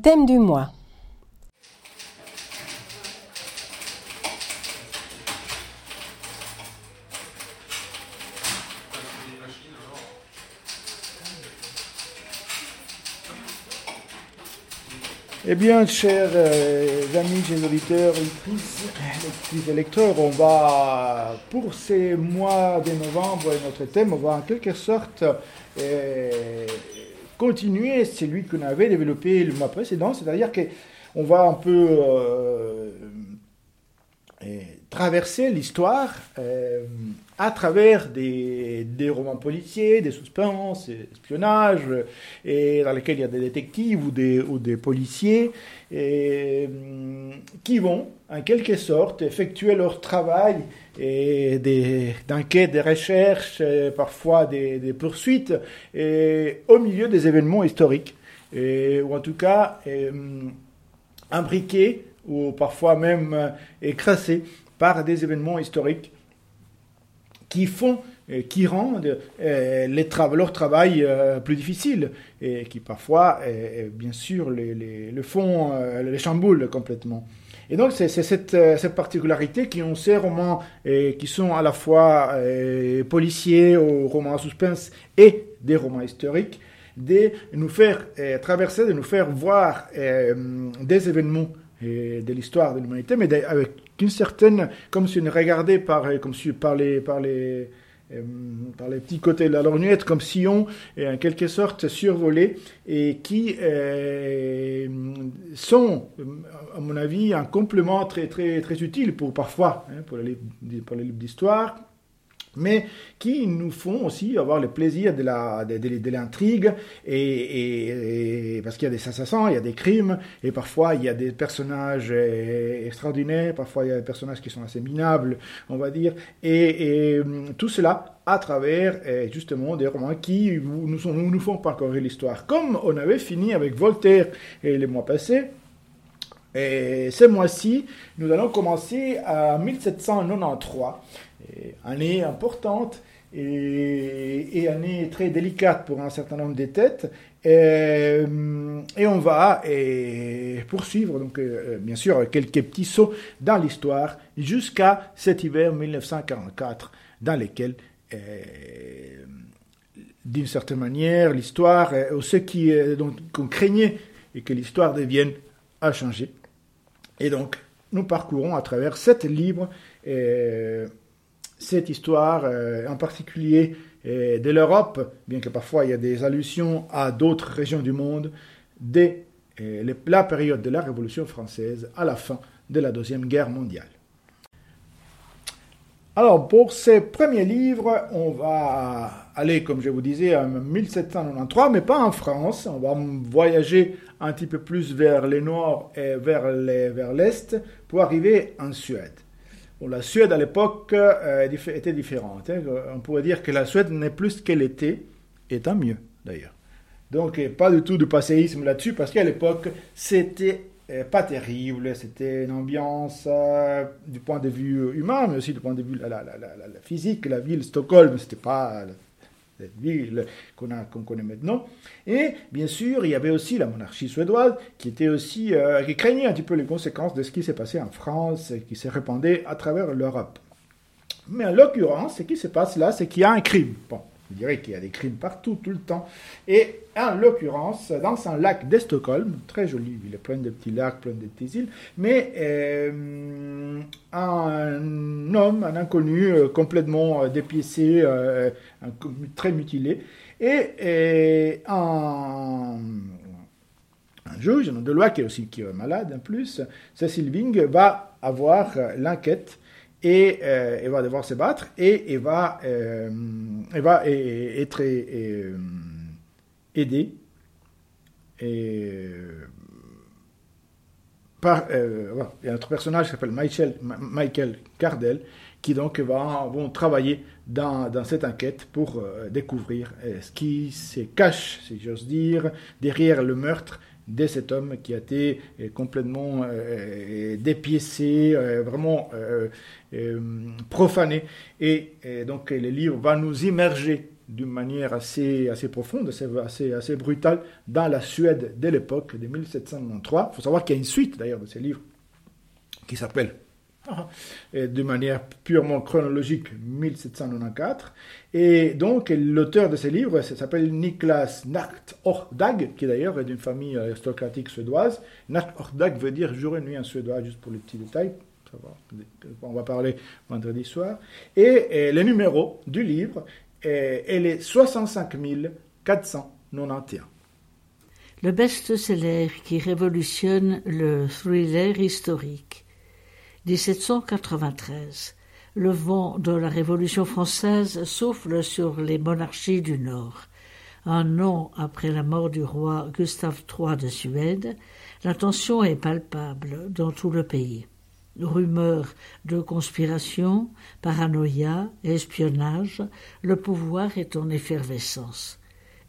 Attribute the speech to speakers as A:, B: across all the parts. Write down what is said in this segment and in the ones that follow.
A: thème du mois.
B: Eh bien, chers euh, amis, chers auditeurs, lectrices, et lecteurs, on va, pour ces mois de novembre, notre thème, on va en quelque sorte euh, continuer celui qu'on avait développé le mois précédent, c'est-à-dire qu'on va un peu euh, traverser l'histoire à travers des, romans policiers, des suspens, des espionnages, et dans lesquels il y a des détectives ou des, policiers qui vont, en quelque sorte, effectuer leur travail d'enquête, des, recherches, parfois des, poursuites, et, au milieu des événements historiques, ou en tout cas hum, imbriqués ou parfois même écrasés par des événements historiques qui font, euh, qui rendent euh, leur travail euh, plus difficile et qui parfois, bien sûr, les, les, le font, les chamboulent complètement. Et donc, c'est cette, cette, particularité qui ont ces romans qui sont à la fois policiers ou romans à suspense et des romans historiques, de nous faire traverser, de nous faire voir des événements de l'histoire de l'humanité, mais avec une certaine, comme si on regardait par, comme si par les, par les, euh, par les petits côtés de la lorgnette, comme si on, en quelque sorte, survolé, et qui euh, sont, à mon avis, un complément très, très, très utile pour parfois, hein, pour les livres d'histoire, mais qui nous font aussi avoir le plaisir de l'intrigue et, parce qu'il y a des assassins, il y a des crimes et parfois il y a des personnages euh, extraordinaires, parfois il y a des personnages qui sont assez minables, on va dire, et, tout cela à travers euh, justement des romans qui nous font parcourir l'histoire. Comme on avait fini avec Voltaire et les mois passés, et ce mois-ci, nous allons commencer à 1793 année importante et, année très délicate pour un certain nombre de têtes. Et, on va poursuivre, donc, euh, bien sûr, quelques petits sauts dans l'histoire jusqu'à cet hiver 1944, dans lequel, euh, d'une certaine manière, l'histoire, euh, ce qu'on craignait et que l'histoire devienne, a changé. Et donc, nous parcourons à travers sept livres cette histoire, euh, en particulier euh, de l'Europe, bien que parfois il y a des allusions à d'autres régions du monde, dès euh, la période de la Révolution française à la fin de la Deuxième Guerre mondiale. Alors, pour ces premiers livres, on va aller, comme je vous disais, en 1793, mais pas en France. On va voyager un petit peu plus vers le nord et vers l'est pour arriver en Suède la Suède à l'époque euh, était différente. Hein. On pourrait dire que la Suède n'est plus qu'elle était, et tant mieux d'ailleurs. Donc pas du tout de passéisme là-dessus, parce qu'à l'époque, c'était euh, pas terrible, c'était une ambiance euh, du point de vue humain, mais aussi du point de vue la, physique. La ville Stockholm, c'était pas ville qu'on connaît maintenant. Et bien sûr, il y avait aussi la monarchie suédoise qui était aussi euh, qui craignait un petit peu les conséquences de ce qui s'est passé en France et qui s'est répandu à travers l'Europe. Mais en l'occurrence, ce qui se passe là, c'est qu'il y a un crime. Bon, je dirais qu'il y a des crimes partout, tout le temps. Et en l'occurrence, dans un lac de Stockholm, très jolie ville, plein de petits lacs, plein de petites îles, mais euh, un homme, un inconnu, euh, complètement euh, dépiécé, très mutilé, et, un, juge, de loi qui est aussi est malade en plus, Cécile Wing, va avoir l'enquête et va devoir se battre et elle va, elle va être euh, aidée et, par il y a un autre personnage qui s'appelle Michael, Michael Cardell qui donc va vont travailler dans, dans cette enquête pour découvrir ce qui se cache, si j'ose dire, derrière le meurtre de cet homme qui a été euh, complètement euh, euh, dépiécé, vraiment profané. Et, donc le livre va nous immerger d'une manière assez, assez profonde, assez, assez, brutale dans la Suède de l'époque de 1793. Il faut savoir qu'il y a une suite d'ailleurs de ces livres qui s'appelle de manière purement chronologique 1794. Et donc, l'auteur de ces livres s'appelle Niklas Nacht-Ordag, qui d'ailleurs est d'une famille aristocratique suédoise. Nacht-Ordag veut dire jour et nuit en suédois, juste pour les petits détails. On va parler vendredi soir. Et, le numéro du livre est, est 65 491.
A: Le best-seller qui révolutionne le thriller historique 1793. Le vent de la Révolution française souffle sur les monarchies du Nord. Un an après la mort du roi Gustave III de Suède, la tension est palpable dans tout le pays. Rumeurs de conspiration, paranoïa, espionnage, le pouvoir est en effervescence.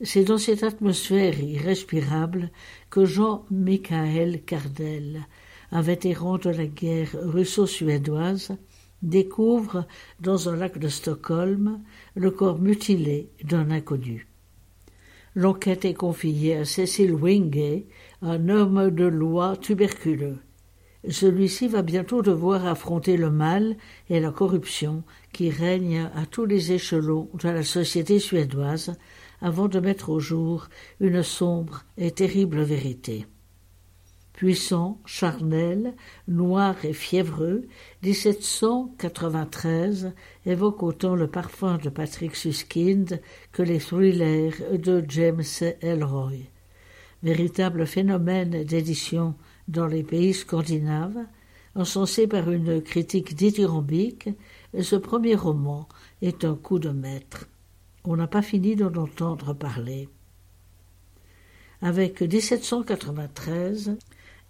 A: C'est dans cette atmosphère irrespirable que Jean-Michael Cardel, un vétéran de la guerre russo-suédoise, découvre dans un lac de Stockholm le corps mutilé d'un inconnu. L'enquête est confiée à Cecil Wingay, un homme de loi tuberculeux. Celui-ci va bientôt devoir affronter le mal et la corruption qui règnent à tous les échelons de la société suédoise avant de mettre au jour une sombre et terrible vérité puissant, charnel, noir et fiévreux, 1793 évoque autant le parfum de Patrick Suskind que les thrillers de James Elroy. Véritable phénomène d'édition dans les pays scandinaves, encensé par une critique dithyrambique, ce premier roman est un coup de maître. On n'a pas fini d'en entendre parler. Avec 1793,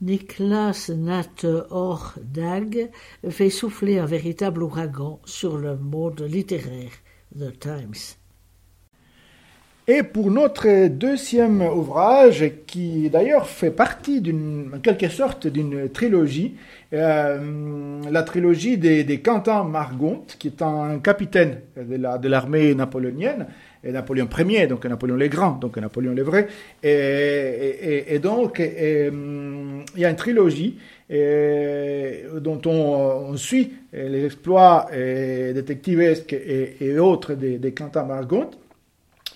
A: Niklas Natt-Ordag fait souffler un véritable ouragan sur le monde littéraire, The Times.
B: Et pour notre deuxième ouvrage, qui d'ailleurs fait partie d'une, en quelque sorte, d'une trilogie, euh, la trilogie des, Quentin Margont, qui est un capitaine de l'armée napoléonienne, et Napoléon Ier, donc Napoléon le Grand, donc Napoléon le Vrai. Et, donc, hum, il y a une trilogie dont on, suit les exploits détectivesques et, autres des, des Quentin Margot.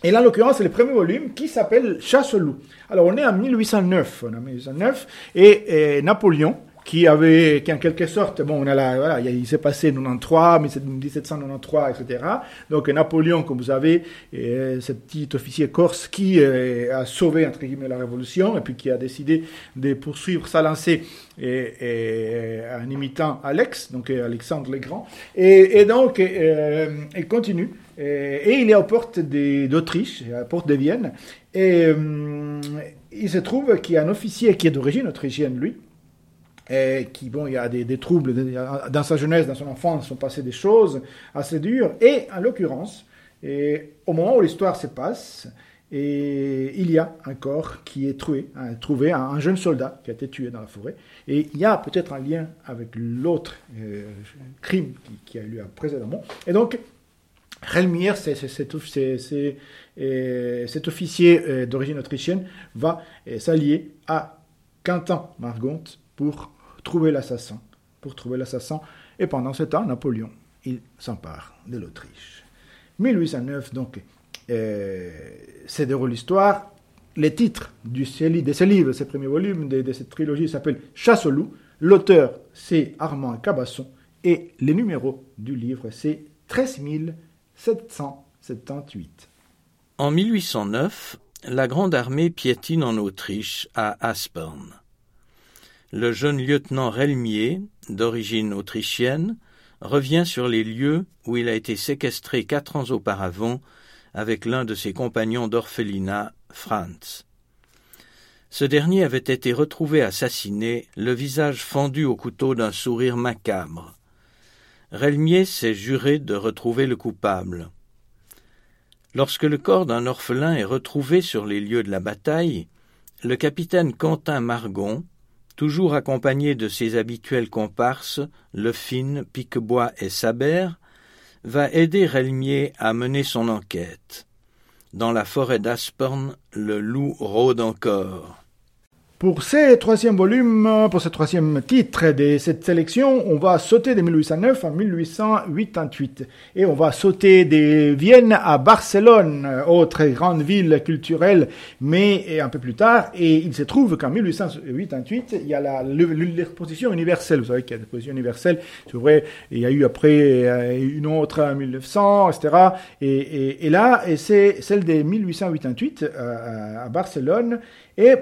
B: Et là, en l'occurrence, c'est le premier volume qui s'appelle Chasse loup. Alors, on est en 1809, on est en 1809, et Napoléon, qui avait, qui en quelque sorte, bon, on a la, voilà, il s'est passé 93, 1793, etc. Donc Napoléon, comme vous savez, est ce petit officier corse qui euh, a sauvé entre guillemets la révolution et puis qui a décidé de poursuivre sa lancée et, en imitant Alex, donc Alexandre le Grand. Et, donc euh, il continue et, il est aux portes d'Autriche, à la porte de Vienne. Et euh, il se trouve qu'il y a un officier qui est d'origine autrichienne, lui et qui, bon, il y a des, troubles dans sa jeunesse, dans son enfance, sont passées des choses assez dures. Et en l'occurrence, au moment où l'histoire se passe, il y a un corps qui est trouvé, hein, trouvé un, jeune soldat qui a été tué dans la forêt. Et il y a peut-être un lien avec l'autre euh, crime qui, a eu lieu précédemment. Et donc, Relmir, c'est, cet officier euh, d'origine autrichienne, va euh, s'allier à Quentin Margont pour trouver l'assassin, pour trouver l'assassin. Et pendant ce temps, Napoléon, il s'empare de l'Autriche. 1809, donc, euh, c'est déroule l'histoire. Les titres de ce livre, ce premier volume de, cette trilogie s'appelle Chasse au loup. L'auteur, c'est Armand Cabasson. Et les numéros du livre, c'est 13 778.
C: En 1809, la Grande Armée piétine en Autriche, à Aspern le jeune lieutenant Relmier, d'origine autrichienne, revient sur les lieux où il a été séquestré quatre ans auparavant avec l'un de ses compagnons d'orphelinat, Franz. Ce dernier avait été retrouvé assassiné, le visage fendu au couteau d'un sourire macabre. Relmier s'est juré de retrouver le coupable. Lorsque le corps d'un orphelin est retrouvé sur les lieux de la bataille, le capitaine Quentin Margon, toujours accompagné de ses habituels comparses, Lefine, Piquebois et Sabert, va aider Relmier à mener son enquête. Dans la forêt d'Aspern, le loup rôde encore.
B: Pour ce troisième volume, pour ce troisième titre de cette sélection, on va sauter de 1809 à 1888 et on va sauter de Vienne à Barcelone, autre grande ville culturelle, mais un peu plus tard. Et il se trouve qu'en 1888, il y a l'exposition universelle. Vous savez qu'il y a l'exposition universelle, c'est vrai. Il y a eu après euh, une autre en 1900, etc. Et, là, c'est celle de 1888 euh, à Barcelone. Et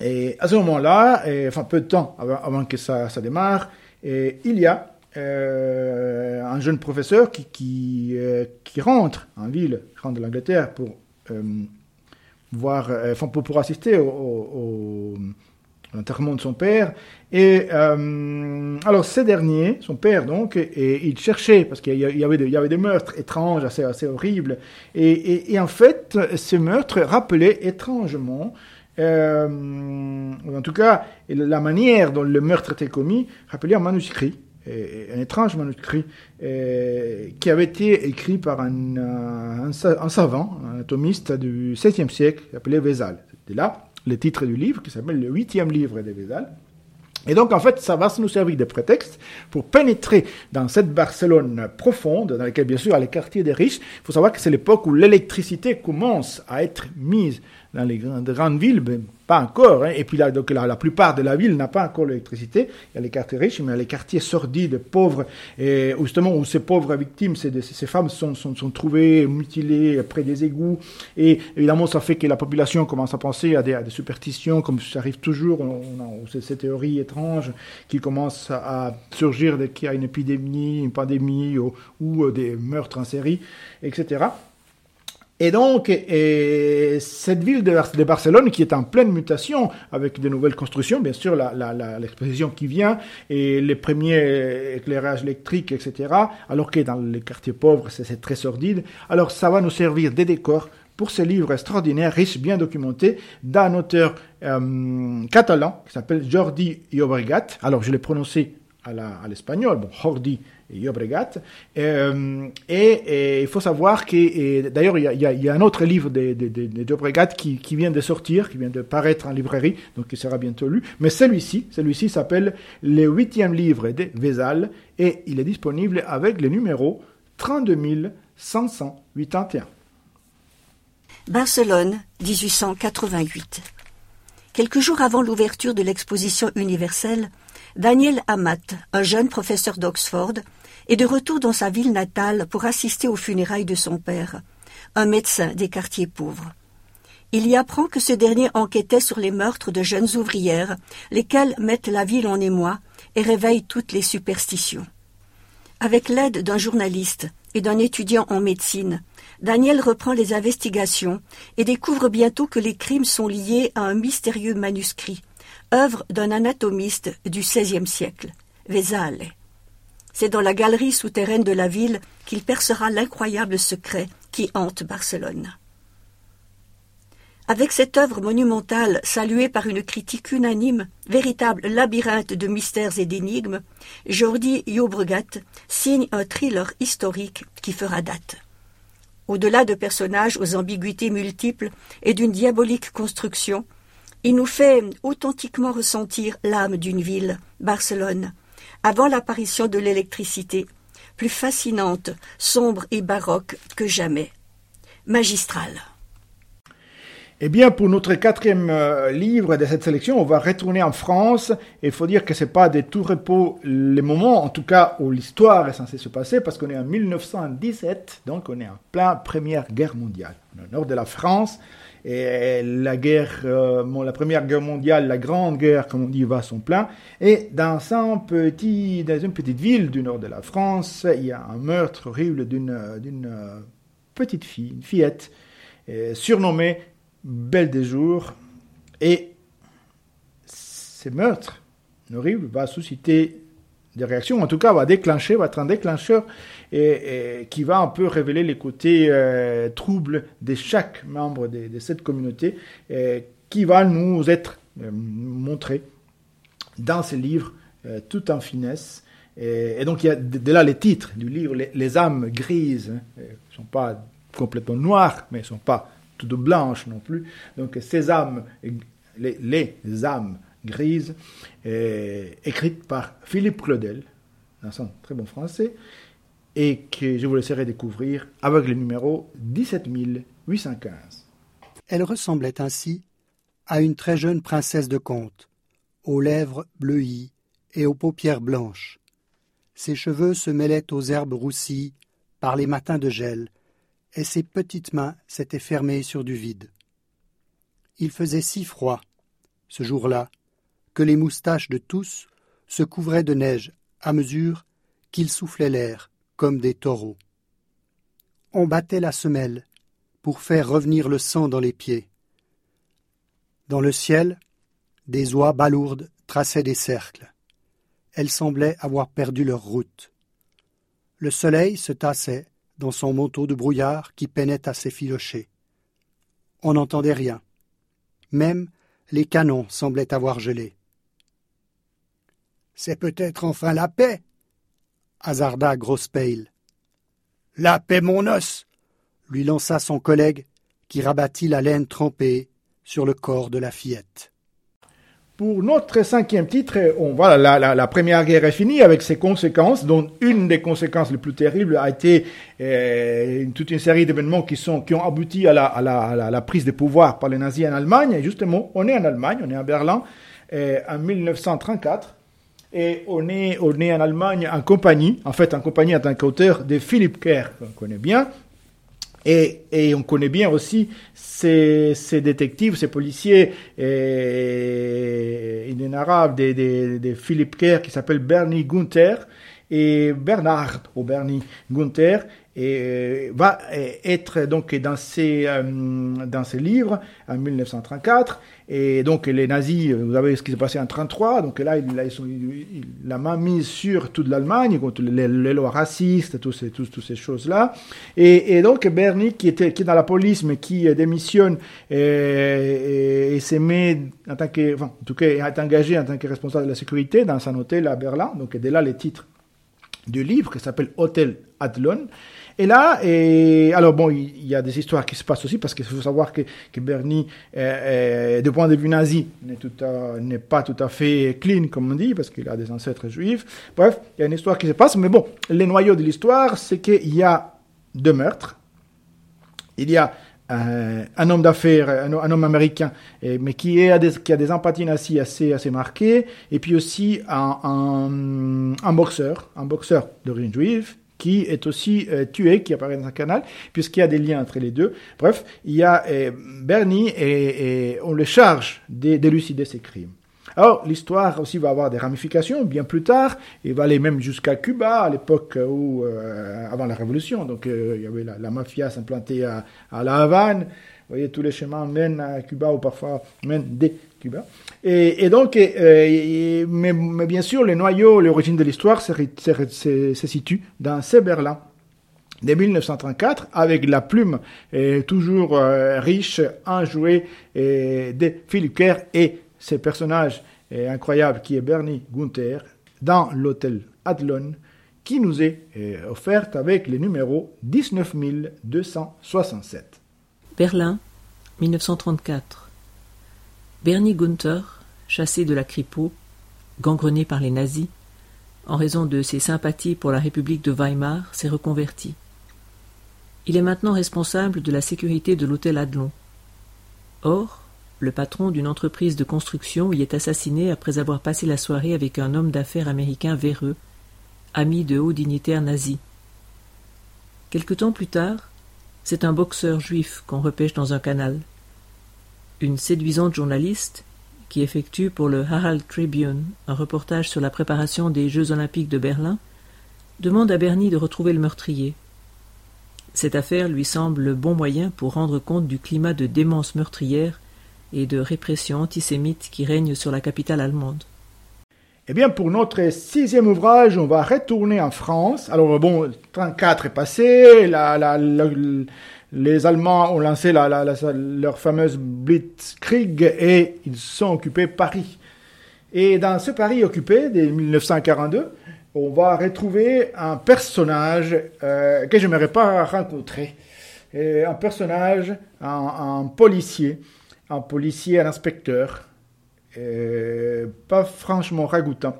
B: et à ce moment-là, enfin peu de temps avant, que ça, démarre, il y a euh, un jeune professeur euh, qui, rentre en ville, rentre de l'Angleterre pour euh, voir, pour, assister au, au, l'enterrement de son père. Et alors ce dernier, son père donc, et, il cherchait parce qu'il y avait, des meurtres étranges, assez, horribles. Et, et en fait, ces meurtres rappelaient étrangement euh, en tout cas, la manière dont le meurtre était commis rappelait un manuscrit, un étrange manuscrit, euh, qui avait été écrit par un, un, savant, un atomiste du XVIe siècle, appelé Vézal. C'était là le titre du livre, qui s'appelle le huitième livre de Vézal. Et donc, en fait, ça va nous servir de prétexte pour pénétrer dans cette Barcelone profonde, dans laquelle, bien sûr, les quartiers des riches. Il faut savoir que c'est l'époque où l'électricité commence à être mise dans les grandes, villes, pas encore. Hein. Et puis là, donc, la, la, plupart de la ville n'a pas encore l'électricité. Il y a les quartiers riches, mais il y a les quartiers sordides, pauvres, et justement où ces pauvres victimes, ces, femmes sont, sont, sont, trouvées mutilées près des égouts. Et évidemment, ça fait que la population commence à penser à des, à des superstitions, comme ça arrive toujours. On, a ces théories étranges qui commencent à surgir dès qu'il y a une épidémie, une pandémie ou, ou des meurtres en série, etc. Et donc, et cette ville de, Barcelone, qui est en pleine mutation, avec de nouvelles constructions, bien sûr, l'exposition qui vient, et les premiers éclairages électriques, etc., alors que dans les quartiers pauvres, c'est très sordide, alors ça va nous servir des décors pour ce livre extraordinaire, riche, bien documenté, d'un auteur euh, catalan qui s'appelle Jordi Llobregat. Alors, je l'ai prononcé à l'espagnol, bon, Jordi Euh, et, il faut savoir que, d'ailleurs, il y, a, un autre livre de, de, de, qui, qui, vient de sortir, qui vient de paraître en librairie, donc qui sera bientôt lu. Mais celui-ci, celui-ci s'appelle Le huitième livre de Vézal et il est disponible avec le numéro 32 581.
D: Barcelone, 1888. Quelques jours avant l'ouverture de l'exposition universelle, Daniel Amat, un jeune professeur d'Oxford, est de retour dans sa ville natale pour assister aux funérailles de son père, un médecin des quartiers pauvres. Il y apprend que ce dernier enquêtait sur les meurtres de jeunes ouvrières, lesquels mettent la ville en émoi et réveillent toutes les superstitions. Avec l'aide d'un journaliste et d'un étudiant en médecine, Daniel reprend les investigations et découvre bientôt que les crimes sont liés à un mystérieux manuscrit, œuvre d'un anatomiste du XVIe siècle, Vesale. C'est dans la galerie souterraine de la ville qu'il percera l'incroyable secret qui hante Barcelone. Avec cette œuvre monumentale saluée par une critique unanime, véritable labyrinthe de mystères et d'énigmes, Jordi Llobregat signe un thriller historique qui fera date. Au-delà de personnages aux ambiguïtés multiples et d'une diabolique construction, il nous fait authentiquement ressentir l'âme d'une ville, Barcelone, avant l'apparition de l'électricité, plus fascinante, sombre et baroque que jamais. Magistrale.
B: Eh bien, pour notre quatrième euh, livre de cette sélection, on va retourner en France. Et il faut dire que c'est pas des tout repos les moments, en tout cas, où l'histoire est censée se passer, parce qu'on est en 1917, donc on est en plein Première Guerre mondiale. Au nord de la France, et la guerre, euh, la Première Guerre mondiale, la Grande Guerre, comme on dit, va à son plein. Et dans, un petit, dans une petite ville du nord de la France, il y a un meurtre horrible d'une, euh, petite fille, une fillette, surnommée Belle des jours. Et ces meurtres horribles va susciter des réactions, en tout cas va déclencher, va être un déclencheur et, qui va un peu révéler les côtés euh, troubles de chaque membre de, cette communauté qui va nous être euh, montré dans ce livre euh, tout en finesse. Et, donc il y a de, là les titres du livre, les, âmes grises, ne hein, sont pas complètement noires, mais ne sont pas toutes blanches non plus. Donc ces âmes, les, les âmes grises, écrites par Philippe Claudel, dans son très bon français, et que je vous laisserai découvrir avec le numéro 17815.
E: Elle ressemblait ainsi à une très jeune princesse de conte, aux lèvres bleuies et aux paupières blanches. Ses cheveux se mêlaient aux herbes roussies par les matins de gel, et ses petites mains s'étaient fermées sur du vide. Il faisait si froid, ce jour-là, que les moustaches de tous se couvraient de neige à mesure qu'ils soufflaient l'air comme des taureaux. On battait la semelle pour faire revenir le sang dans les pieds. Dans le ciel, des oies balourdes traçaient des cercles. Elles semblaient avoir perdu leur route. Le soleil se tassait dans son manteau de brouillard qui peinait à s'effilocher. On n'entendait rien. Même les canons semblaient avoir gelé. C'est peut-être enfin la paix, hasarda Grosspale. La paix, mon os lui lança son collègue, qui rabattit la laine trempée sur le corps de la fillette.
B: Pour notre cinquième titre, on, voilà, la, Première Guerre est finie avec ses conséquences, dont une des conséquences les plus terribles a été euh, toute une série d'événements qui, ont abouti à la, prise de pouvoir par les nazis en Allemagne. Et justement, on est en Allemagne, on est à Berlin, euh, en 1934 et on est, on est en Allemagne en compagnie, en fait en compagnie en tant qu'auteur de Philippe Kerr, qu'on connaît bien, et, et, on connaît bien aussi ces, ces détectives, ces policiers et, de, de, de Philippe Kerr qui s'appelle Bernie Gunther et Bernard ou Bernie Gunther et euh, va être donc dans ces, euh, dans ces livres en 1934. Et donc les nazis, vous savez ce qui s'est passé en 1933, donc là, il, il, a main mise sur toute l'Allemagne, contre les, lois racistes, toutes ces, toutes, toutes ces choses-là. Et, et, donc Bernie, qui, était, qui est dans la police, mais qui démissionne et, et, s'est mis, en tant que, enfin, en tout cas, est engagé en tant que responsable de la sécurité dans un hôtel à Berlin. Donc dès là, les titres du livre qui s'appelle Hôtel Adlon. Et là, et, alors bon, il y a des histoires qui se passent aussi parce qu'il faut savoir que, Bernie, euh, du point de vue nazi, n'est pas tout à fait clean, comme on dit, parce qu'il a des ancêtres juifs. Bref, il y a une histoire qui se passe, mais bon, les noyaux de l'histoire, c'est qu'il y a deux meurtres. Il y a euh, un homme d'affaires, un, homme américain, mais qui, qui a des empathies nazies assez, assez marquées, et puis aussi un, un, un boxeur, un boxeur d'origine juive, qui est aussi euh, tué, qui apparaît dans un canal, puisqu'il y a des liens entre les deux. Bref, il y a euh, Bernie et, on le charge d'élucider ses crimes. Alors, l'histoire aussi va avoir des ramifications bien plus tard. Il va aller même jusqu'à Cuba, à l'époque où, euh, avant la Révolution. Donc, il y avait la, mafia s'implantée à, à, La Havane. Vous voyez, tous les chemins mènent à Cuba ou parfois mènent des Et, donc, euh, mais, bien sûr, le noyau, l'origine de l'histoire se, situe dans ces Berlin de 1934 avec la plume euh, toujours euh, riche, enjouée de Philippe Kerr et ce personnage incroyable qui est Bernie Gunther dans l'hôtel Adlon qui nous est offerte avec le numéro 19267.
F: Berlin, 1934. Bernie Gunther, chassé de la Kripo, gangrené par les nazis, en raison de ses sympathies pour la République de Weimar, s'est reconverti. Il est maintenant responsable de la sécurité de l'hôtel Adlon. Or, le patron d'une entreprise de construction y est assassiné après avoir passé la soirée avec un homme d'affaires américain véreux, ami de hauts dignitaires nazis. Quelque temps plus tard, c'est un boxeur juif qu'on repêche dans un canal une séduisante journaliste qui effectue pour le Herald Tribune un reportage sur la préparation des Jeux olympiques de Berlin, demande à Bernie de retrouver le meurtrier. Cette affaire lui semble le bon moyen pour rendre compte du climat de démence meurtrière et de répression antisémite qui règne sur la capitale allemande.
B: Eh bien, pour notre sixième ouvrage, on va retourner en France. Alors, bon, 34 est passé, les Allemands ont lancé leur fameuse Blitzkrieg et ils ont occupé Paris. Et dans ce Paris occupé de 1942, on va retrouver un personnage euh, que je n'aimerais pas rencontrer. un personnage, un, policier, un policier, un inspecteur, pas franchement ragoûtant,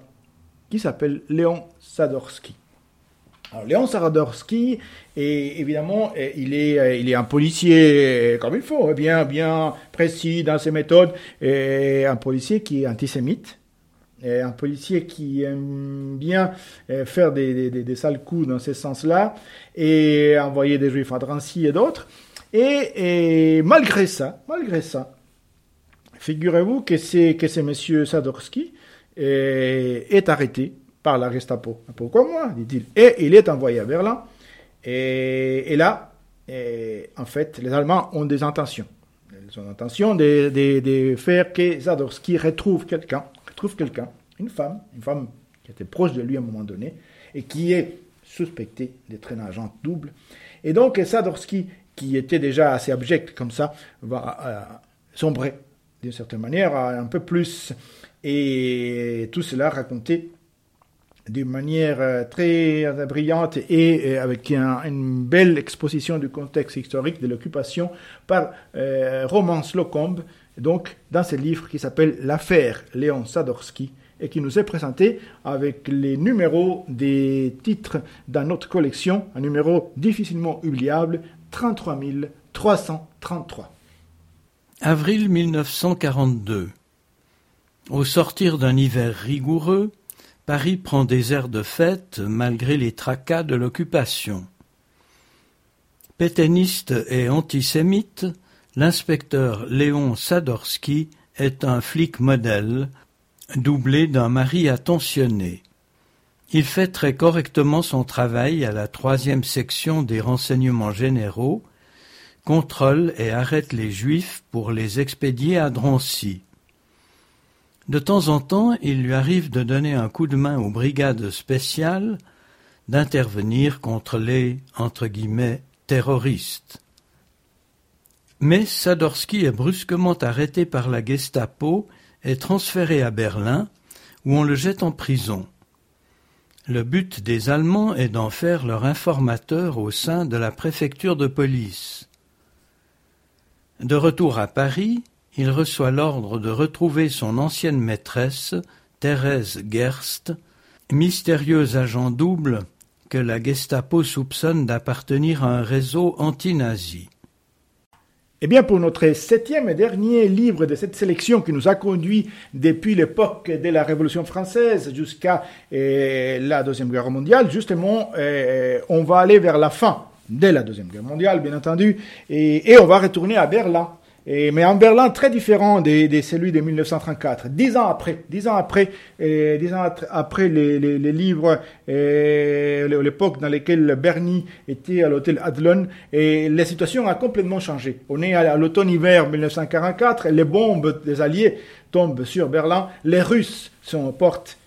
B: qui s'appelle Léon Sadorski. Alors, Léon Sadorski, est, évidemment, il est, il est un policier comme il faut, bien, bien précis dans ses méthodes, et un policier qui est antisémite, un policier qui aime bien euh, faire des, des, des sales coups dans ce sens-là, et envoyer des juifs à Drancy et d'autres. Et, malgré ça, malgré ça, figurez-vous que que c'est Monsieur Sadorski est, est arrêté par la Gestapo. Pourquoi moi dit-il. Et il est envoyé à Berlin. Et, là, en fait, les Allemands ont des intentions. Ils ont l'intention de, de, faire que Sadorski retrouve quelqu'un trouve quelqu'un, une femme, une femme qui était proche de lui à un moment donné, et qui est suspectée d'être un agent double. Et donc Sadorski, qui était déjà assez abject comme ça, va euh, sombrer d'une certaine manière un peu plus. Et tout cela raconté d'une manière euh, très brillante et euh, avec une belle exposition du contexte historique de l'occupation par Romance Locombe, donc dans ce livre qui s'appelle L'affaire Léon Sadorski et qui nous est présenté avec les numéros des titres dans notre collection, un numéro difficilement oubliable, 33 333.
C: Avril 1942. Au sortir d'un hiver rigoureux, Paris prend des airs de fête malgré les tracas de l'occupation. Pétainiste et antisémite, L'inspecteur Léon Sadorski est un flic modèle, doublé d'un mari attentionné. Il fait très correctement son travail à la troisième section des renseignements généraux, contrôle et arrête les juifs pour les expédier à Drancy. De temps en temps, il lui arrive de donner un coup de main aux brigades spéciales, d'intervenir contre les terroristes. Mais Sadorski est brusquement arrêté par la Gestapo et transféré à Berlin, où on le jette en prison. Le but des Allemands est d'en faire leur informateur au sein de la préfecture de police. De retour à Paris, il reçoit l'ordre de retrouver son ancienne maîtresse, Thérèse Gerst, mystérieux agent double que la Gestapo soupçonne d'appartenir à un réseau anti-nazi.
B: Eh bien, pour notre septième et dernier livre de cette sélection qui nous a conduit depuis l'époque de la Révolution française jusqu'à eh, la Deuxième Guerre mondiale, justement, eh, on va aller vers la fin de la Deuxième Guerre mondiale, bien entendu, et on va retourner à Berlin mais en Berlin très différent de, de, celui de 1934. Dix ans après, dix ans après, dix ans après les, les, les livres, l'époque dans laquelle Bernie était à l'hôtel Adlon, et la situation a complètement changé. On est à, l'automne-hiver 1944, les bombes des Alliés tombent sur Berlin, les Russes sont aux portes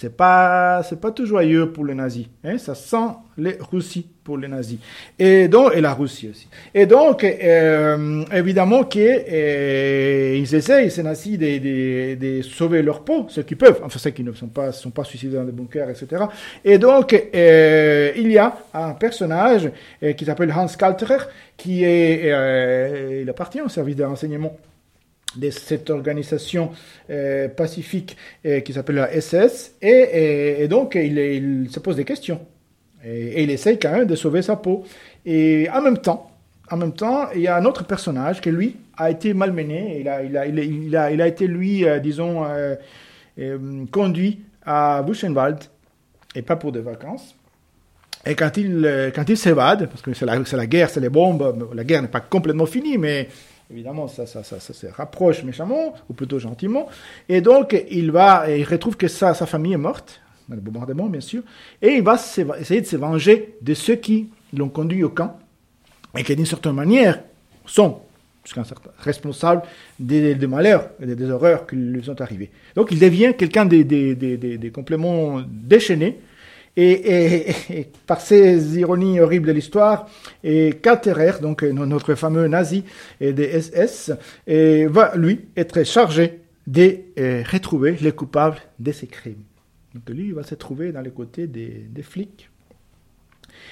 B: c'est pas c'est pas tout joyeux pour les nazis hein. Ça sent les Russie pour les nazis. Et donc et la Russie aussi. Et donc euh, évidemment que euh, essayent ces nazis de, de, de, sauver leur peau ceux qui peuvent. Enfin ceux qui ne sont pas sont pas suicidés dans des bunkers etc et donc euh, il y a un personnage qui s'appelle Hans Kalterer qui est il appartient au service de renseignement de cette organisation euh, pacifique euh, qui s'appelle la SS, et, donc il, se pose des questions. Et, il essaye quand même de sauver sa peau. Et en même temps, en même temps, il y a un autre personnage qui, lui, a été malmené. Il a, il a, il a, il a, été, lui, euh, disons, conduit à Buchenwald, et pas pour des vacances. Et quand il, il s'évade, parce que c'est la, la guerre, c'est les bombes, la guerre n'est pas complètement finie, mais Évidemment, ça, ça, ça, ça, se rapproche méchamment, ou plutôt gentiment. Et donc, il va, il retrouve que sa, sa famille est morte, dans le bombardement, bien sûr, et il va essayer de se venger de ceux qui l'ont conduit au camp, et qui, d'une certaine manière, sont responsables des, des, malheurs et des, horreurs qui lui sont arrivés. Donc, il devient quelqu'un des, des, des, des compléments déchaînés, et, par ces ironies horribles de l'histoire, et Katterer, donc notre fameux nazi des SS, et va lui être chargé de euh, retrouver les coupables de ces crimes. Donc lui, il va se trouver dans les côtés des, flics.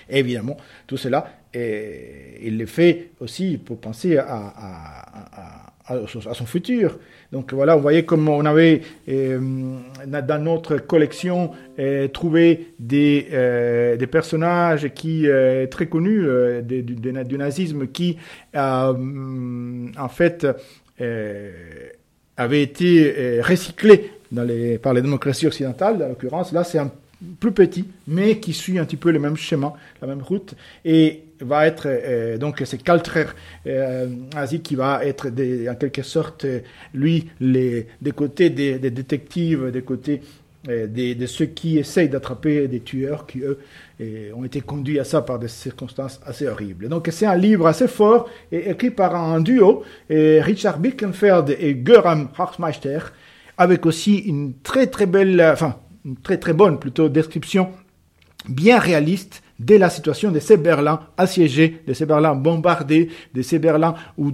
B: évidemment, tout cela, il le fait aussi pour penser à, son futur. Donc voilà, vous voyez comme on avait euh, dans notre collection euh, trouvé des, euh, des personnages qui très connus du, nazisme qui en fait avaient été recyclés par les démocraties occidentales, en l'occurrence. Là, c'est un plus petit, mais qui suit un petit peu le même schéma, la même route, et va être euh, donc c'est Kaltrer euh, qui va être en quelque sorte lui les des côtés des, détectives, des côtés euh, des, de ceux qui essayent d'attraper des tueurs qui eux euh, ont été conduits à ça par des circonstances assez horribles. Donc c'est un livre assez fort et écrit par un duo, Richard Birkenfeld et Göran Hartmeister, avec aussi une très très belle, enfin une très très bonne plutôt description bien réaliste de la situation de ces Berlins assiégés, de ces Berlins bombardés, de ces Berlins où,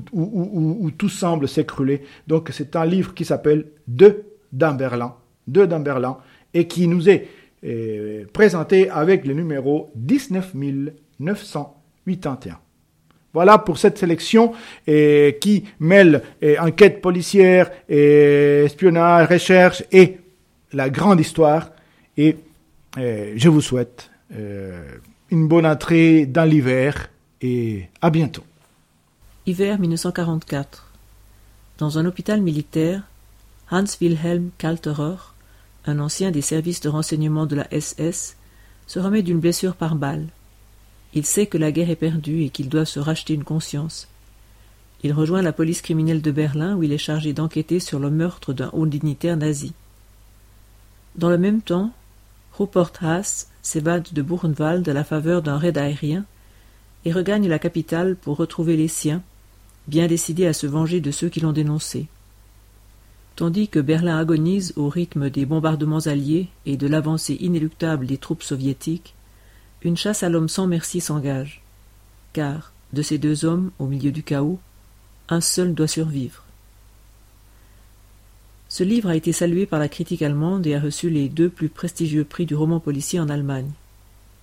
B: tout semble s'écrouler. Donc c'est un livre qui s'appelle Deux d'un Berlin, Deux et qui nous est euh, présenté avec le numéro 19981. Voilà pour cette sélection et qui mêle enquête policière, espionnage, recherche et la grande histoire. Et euh, je vous souhaite euh, une bonne entrée dans l'hiver et à bientôt.
F: Hiver 1944. Dans un hôpital militaire, Hans Wilhelm Kalterer, un ancien des services de renseignement de la SS, se remet d'une blessure par balle. Il sait que la guerre est perdue et qu'il doit se racheter une conscience. Il rejoint la police criminelle de Berlin où il est chargé d'enquêter sur le meurtre d'un haut dignitaire nazi. Dans le même temps, Rupert Haas s'évade de Buchenwald à la faveur d'un raid aérien et regagne la capitale pour retrouver les siens, bien décidés à se venger de ceux qui l'ont dénoncé. Tandis que Berlin agonise au rythme des bombardements alliés et de l'avancée inéluctable des troupes soviétiques, une chasse à l'homme sans merci s'engage, car, de ces deux hommes au milieu du chaos, un seul doit survivre. Ce livre a été salué par la critique allemande et a reçu les deux plus prestigieux prix du roman policier en Allemagne.